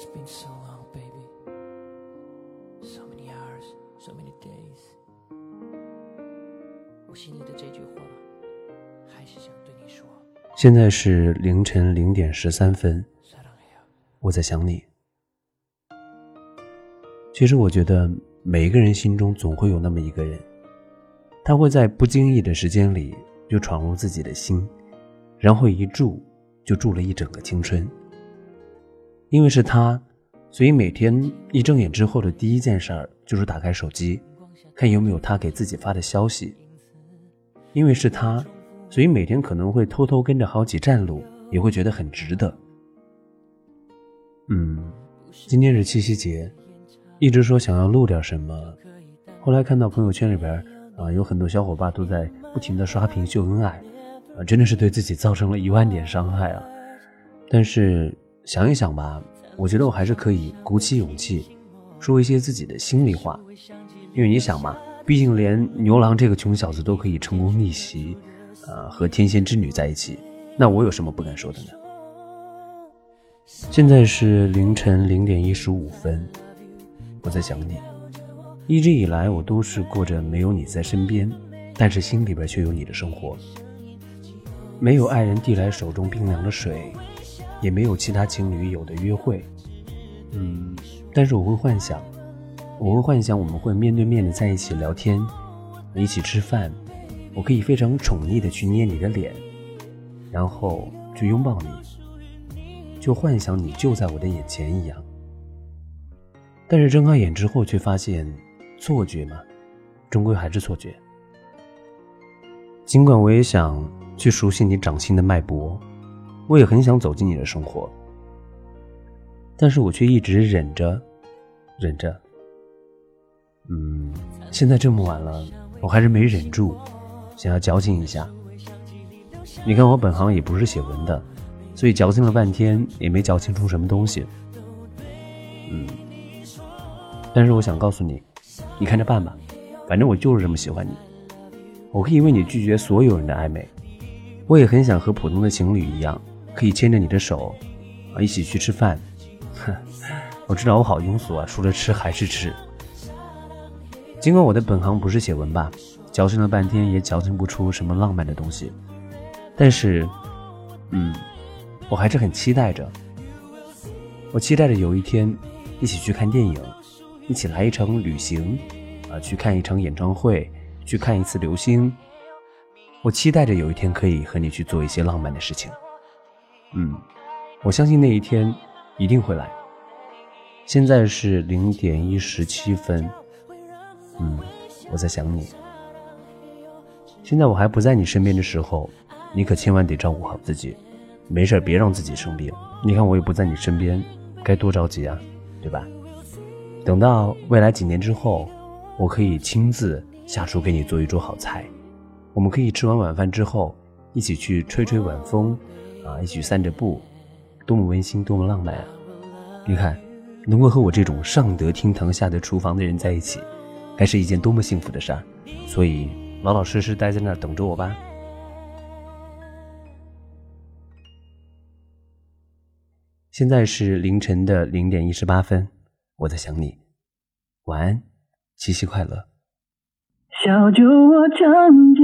It's been so long, baby. So many hours, so many days. 我心里的这句话，还是想对你说。现在是凌晨零点十三分，我在想你。其实我觉得每一个人心中总会有那么一个人，他会在不经意的时间里就闯入自己的心，然后一住就住了一整个青春。因为是他，所以每天一睁眼之后的第一件事儿就是打开手机，看有没有他给自己发的消息。因为是他，所以每天可能会偷偷跟着好几站路，也会觉得很值得。嗯，今天是七夕节。一直说想要录点什么，后来看到朋友圈里边啊，有很多小伙伴都在不停的刷屏秀恩爱，啊，真的是对自己造成了一万点伤害啊！但是想一想吧，我觉得我还是可以鼓起勇气，说一些自己的心里话，因为你想嘛，毕竟连牛郎这个穷小子都可以成功逆袭，呃，和天仙之女在一起，那我有什么不敢说的呢？现在是凌晨零点一十五分。我在想你，一直以来我都是过着没有你在身边，但是心里边却有你的生活。没有爱人递来手中冰凉的水，也没有其他情侣有的约会。嗯，但是我会幻想，我会幻想我们会面对面的在一起聊天，一起吃饭，我可以非常宠溺的去捏你的脸，然后去拥抱你，就幻想你就在我的眼前一样。但是睁开眼之后，却发现，错觉嘛，终归还是错觉。尽管我也想去熟悉你掌心的脉搏，我也很想走进你的生活，但是我却一直忍着，忍着。嗯，现在这么晚了，我还是没忍住，想要矫情一下。你看我本行也不是写文的，所以矫情了半天也没矫情出什么东西。嗯。但是我想告诉你，你看着办吧，反正我就是这么喜欢你。我可以为你拒绝所有人的暧昧，我也很想和普通的情侣一样，可以牵着你的手，啊，一起去吃饭。哼，我知道我好庸俗啊，除了吃还是吃。尽管我的本行不是写文吧，矫情了半天也矫情不出什么浪漫的东西，但是，嗯，我还是很期待着。我期待着有一天，一起去看电影。一起来一场旅行，啊，去看一场演唱会，去看一次流星。我期待着有一天可以和你去做一些浪漫的事情。嗯，我相信那一天一定会来。现在是零点一十七分。嗯，我在想你。现在我还不在你身边的时候，你可千万得照顾好自己，没事别让自己生病。你看我也不在你身边，该多着急啊，对吧？等到未来几年之后，我可以亲自下厨给你做一桌好菜，我们可以吃完晚饭之后一起去吹吹晚风，啊，一起散着步，多么温馨，多么浪漫啊！你看，能够和我这种上得厅堂下得厨房的人在一起，该是一件多么幸福的事儿。所以，老老实实待在那儿等着我吧。现在是凌晨的零点一十八分。我在想你，晚安，七夕快乐。小酒窝长睫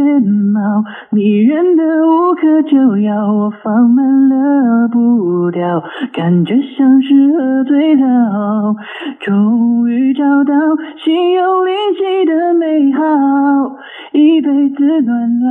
毛，迷人的就要，我放慢了步调，感觉像是喝醉了。终于找到心有灵犀的美好，一辈子暖暖